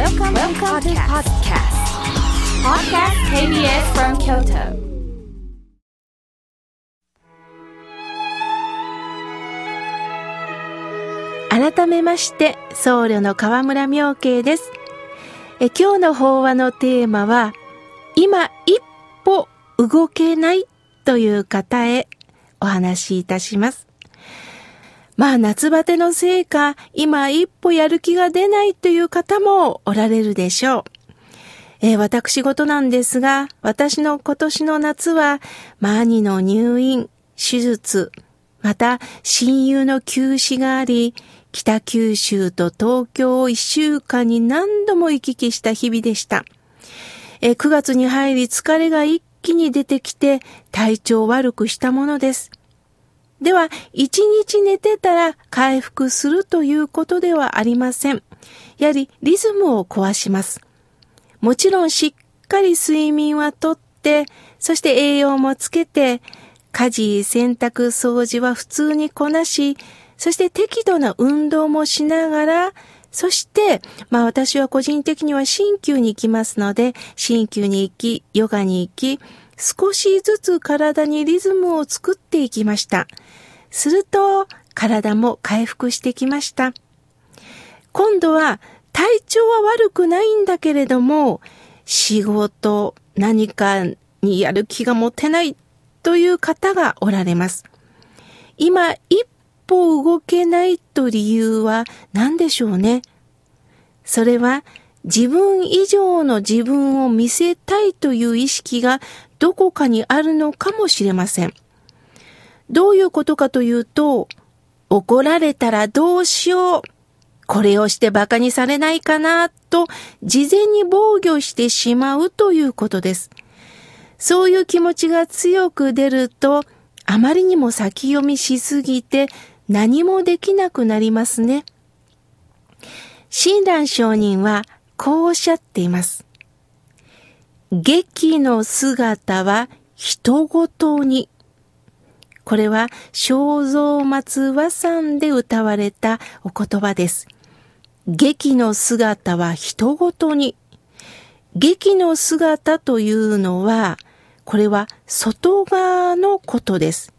Welcome, Welcome to podcast. Podcast KBS from Kyoto. 改めまして僧侶の河村明慶ですえ今日の法話のテーマは今一歩動けないという方へお話しいたしますまあ夏バテのせいか今一歩やる気が出ないという方もおられるでしょうえー、私事なんですが、私の今年の夏は、まあ、兄の入院、手術、また親友の休止があり、北九州と東京を一週間に何度も行き来した日々でした。え9月に入り疲れが一気に出てきて体調悪くしたものです。では、一日寝てたら回復するということではありません。やはりリズムを壊します。もちろんしっかり睡眠はとって、そして栄養もつけて、家事、洗濯、掃除は普通にこなし、そして適度な運動もしながら、そして、まあ私は個人的には鍼灸に行きますので、鍼灸に行き、ヨガに行き、少しずつ体にリズムを作っていきました。すると、体も回復してきました。今度は体調は悪くないんだけれども、仕事、何かにやる気が持てないという方がおられます。今、一歩動けないと理由は何でしょうね？それは自分以上の自分を見せたいという意識がどこかにあるのかもしれません。どういうことかというと、怒られたらどうしよう。これをして馬鹿にされないかなと事前に防御してしまうということです。そういう気持ちが強く出ると、あまりにも先読みしすぎて何もできなくなりますね。親鸞上人はこうおっしゃっています。劇の姿は人ごとに。これは正蔵松和さんで歌われたお言葉です。劇の姿は人ごとに。劇の姿というのは、これは外側のことです。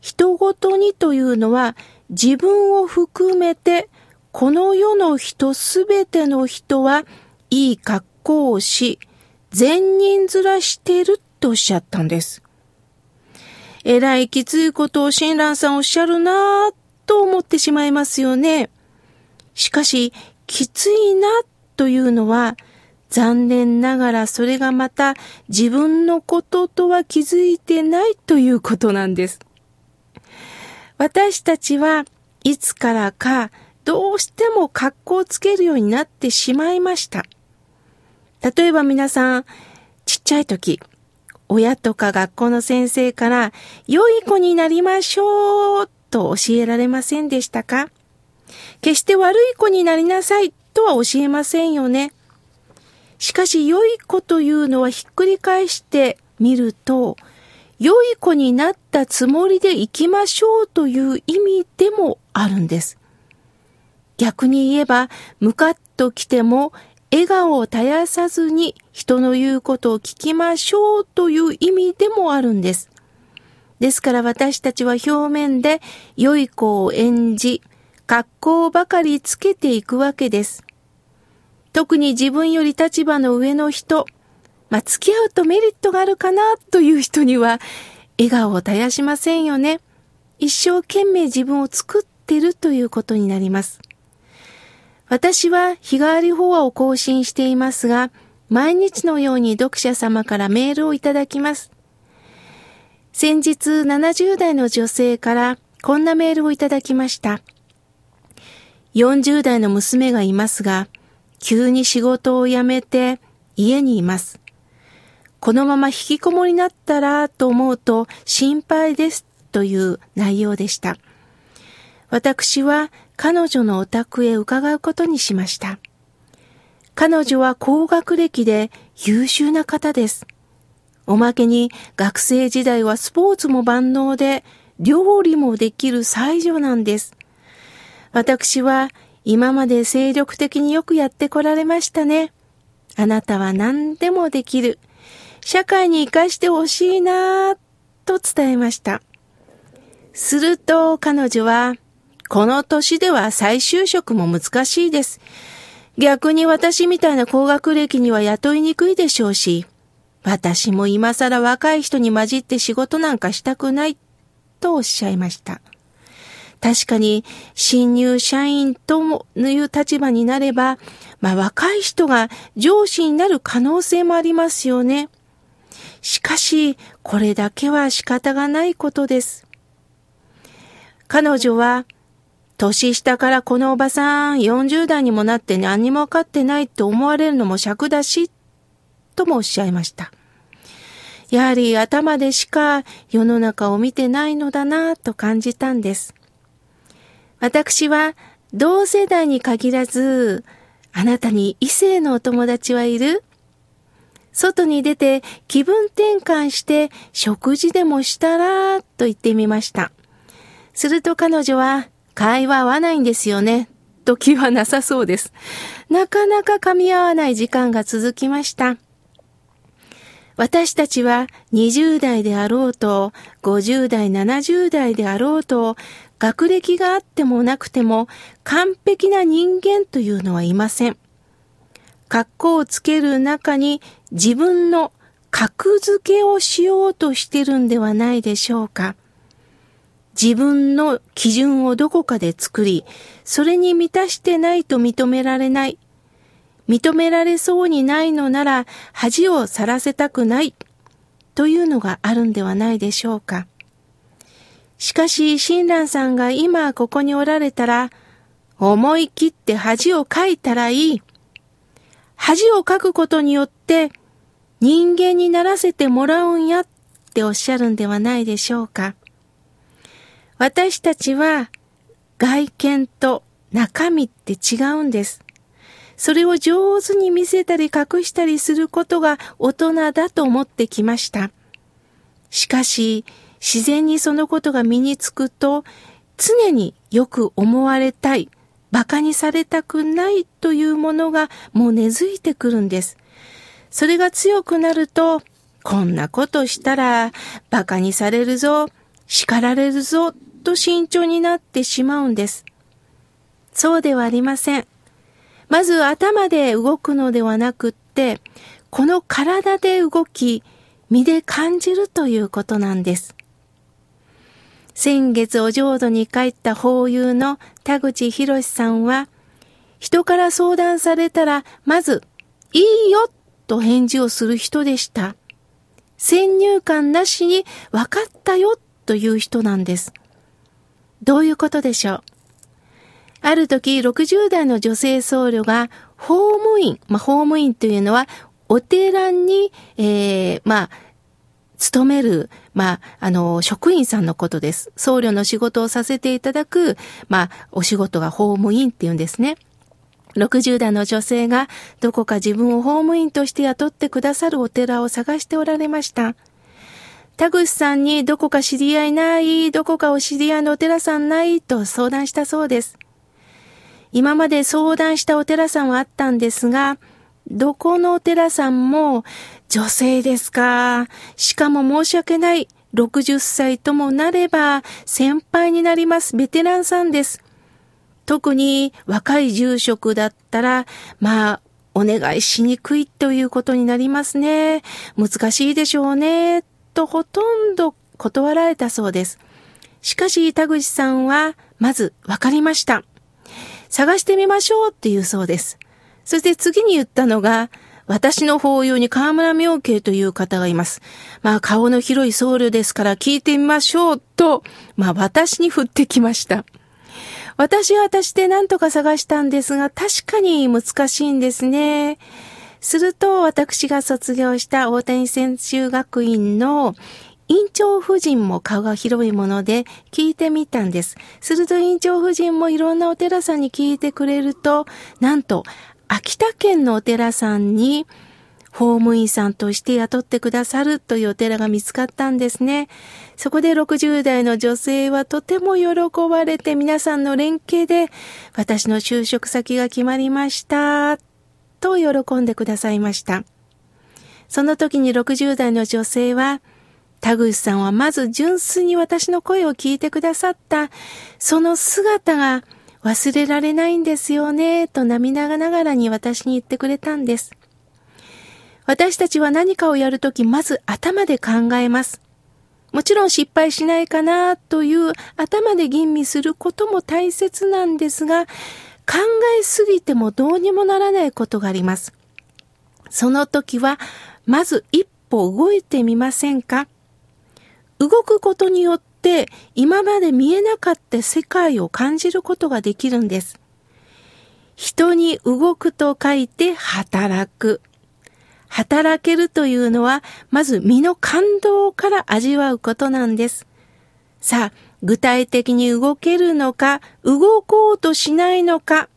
人ごとにというのは自分を含めてこの世の人すべての人はいい格好をし善人面してるとおっしゃったんです。えらいきついことを親鸞さんおっしゃるなぁと思ってしまいますよね。しかし、きついなというのは残念ながらそれがまた自分のこととは気づいてないということなんです。私たちはいつからかどうしても格好をつけるようになってしまいました。例えば皆さん、ちっちゃい時、親とか学校の先生から良い子になりましょうと教えられませんでしたか？決して悪い子になりなさいとは教えませんよね。しかし良い子というのはひっくり返してみると、良い子になったつもりで行きましょうという意味でもあるんです。逆に言えば、ムカッと来ても笑顔を絶やさずに人の言うことを聞きましょうという意味でもあるんです。ですから私たちは表面で良い子を演じ、格好ばかりつけていくわけです。特に自分より立場の上の人、まあ、付き合うとメリットがあるかなという人には、笑顔を絶やしませんよね。一生懸命自分を作ってるということになります。私は日替わり法話を更新していますが、毎日のように読者様からメールをいただきます。先日70代の女性からこんなメールをいただきました。40代の娘がいますが、急に仕事を辞めて家にいます。このまま引きこもりになったらと思うと心配ですという内容でした。私は彼女のお宅へ伺うことにしました。彼女は高学歴で優秀な方です。おまけに学生時代はスポーツも万能で料理もできる才女なんです。私は今まで精力的によくやってこられましたね。あなたは何でもできる。社会に活かしてほしいなぁ、と伝えました。すると彼女は、この年では再就職も難しいです。逆に私みたいな高学歴には雇いにくいでしょうし、私も今更若い人に混じって仕事なんかしたくない、とおっしゃいました。確かに新入社員という立場になれば、まあ若い人が上司になる可能性もありますよね。しかし、これだけは仕方がないことです。彼女は、年下からこのおばさん40代にもなって何にも分かってないと思われるのも尺だし、ともおっしゃいました。やはり頭でしか世の中を見てないのだなと感じたんです。私は同世代に限らず、あなたに異性のお友達はいる？外に出て気分転換して食事でもしたらと言ってみました。すると彼女は会話合わないんですよね。と気はなさそうです。なかなか噛み合わない時間が続きました。私たちは20代であろうと、50代、70代であろうと、学歴があってもなくても完璧な人間というのはいません。格好をつける中に自分の格付けをしようとしてるんではないでしょうか。自分の基準をどこかで作り、それに満たしてないと認められない。認められそうにないのなら恥をさらせたくない。というのがあるんではないでしょうか。しかし、親鸞さんが今ここにおられたら、思い切って恥をかいたらいい。恥をかくことによって人間にならせてもらうんやっておっしゃるんではないでしょうか。私たちは外見と中身って違うんです。それを上手に見せたり隠したりすることが大人だと思ってきました。しかし、自然にそのことが身につくと、常によく思われたい、馬鹿にされたくないというものがもう根付いてくるんです。それが強くなると、こんなことしたら馬鹿にされるぞ、叱られるぞ、と慎重になってしまうんです。そうではありません。まず頭で動くのではなくって、この体で動き、身で感じるということなんです。先月お浄土に帰った法友の田口博さんは、人から相談されたら、まず、いいよと返事をする人でした。先入観なしに分かったよという人なんです。どういうことでしょう？ある時、60代の女性僧侶が、法務員、まあ、法務員というのは、お寺に、えー、まあ、勤める、まあ、あの、職員さんのことです。僧侶の仕事をさせていただく、まあ、お仕事が法務員っていうんですね。60代の女性がどこか自分を法務員として雇ってくださるお寺を探しておられました。田口さんにどこか知り合いないどこかお知り合いのお寺さんないと相談したそうです。今まで相談したお寺さんはあったんですが、どこのお寺さんも女性ですか？しかも申し訳ない。60歳ともなれば先輩になります。ベテランさんです。特に若い住職だったら、まあ、お願いしにくいということになりますね。難しいでしょうね。とほとんど断られたそうです。しかし田口さんは、まず分かりました。探してみましょうっていうそうです。そして次に言ったのが、私の法要に河村明慶という方がいます。まあ顔の広い僧侶ですから聞いてみましょうと、まあ私に振ってきました。私は私で何とか探したんですが、確かに難しいんですね。すると私が卒業した大谷専修学院の院長夫人も顔が広いもので聞いてみたんです。すると院長夫人もいろんなお寺さんに聞いてくれると、なんと秋田県のお寺さんに法務員さんとして雇ってくださるというお寺が見つかったんですね。そこで60代の女性はとても喜ばれて皆さんの連携で私の就職先が決まりましたと喜んでくださいました。その時に60代の女性は田口さんはまず純粋に私の声を聞いてくださったその姿が忘れられないんですよねと涙ながらに私に言ってくれたんです。私たちは何かをやるとき、まず頭で考えます。もちろん失敗しないかなという頭で吟味することも大切なんですが、考えすぎてもどうにもならないことがあります。その時は、まず一歩動いてみませんか？動くことによって今まで見えなかった世界を感じることができるんです。人に動くと書いて働く。働けるというのは、まず身の感動から味わうことなんです。さあ、具体的に動けるのか、動こうとしないのか、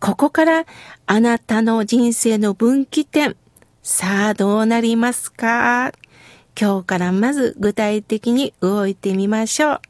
ここからあなたの人生の分岐点、さあどうなりますか？今日からまず具体的に動いてみましょう。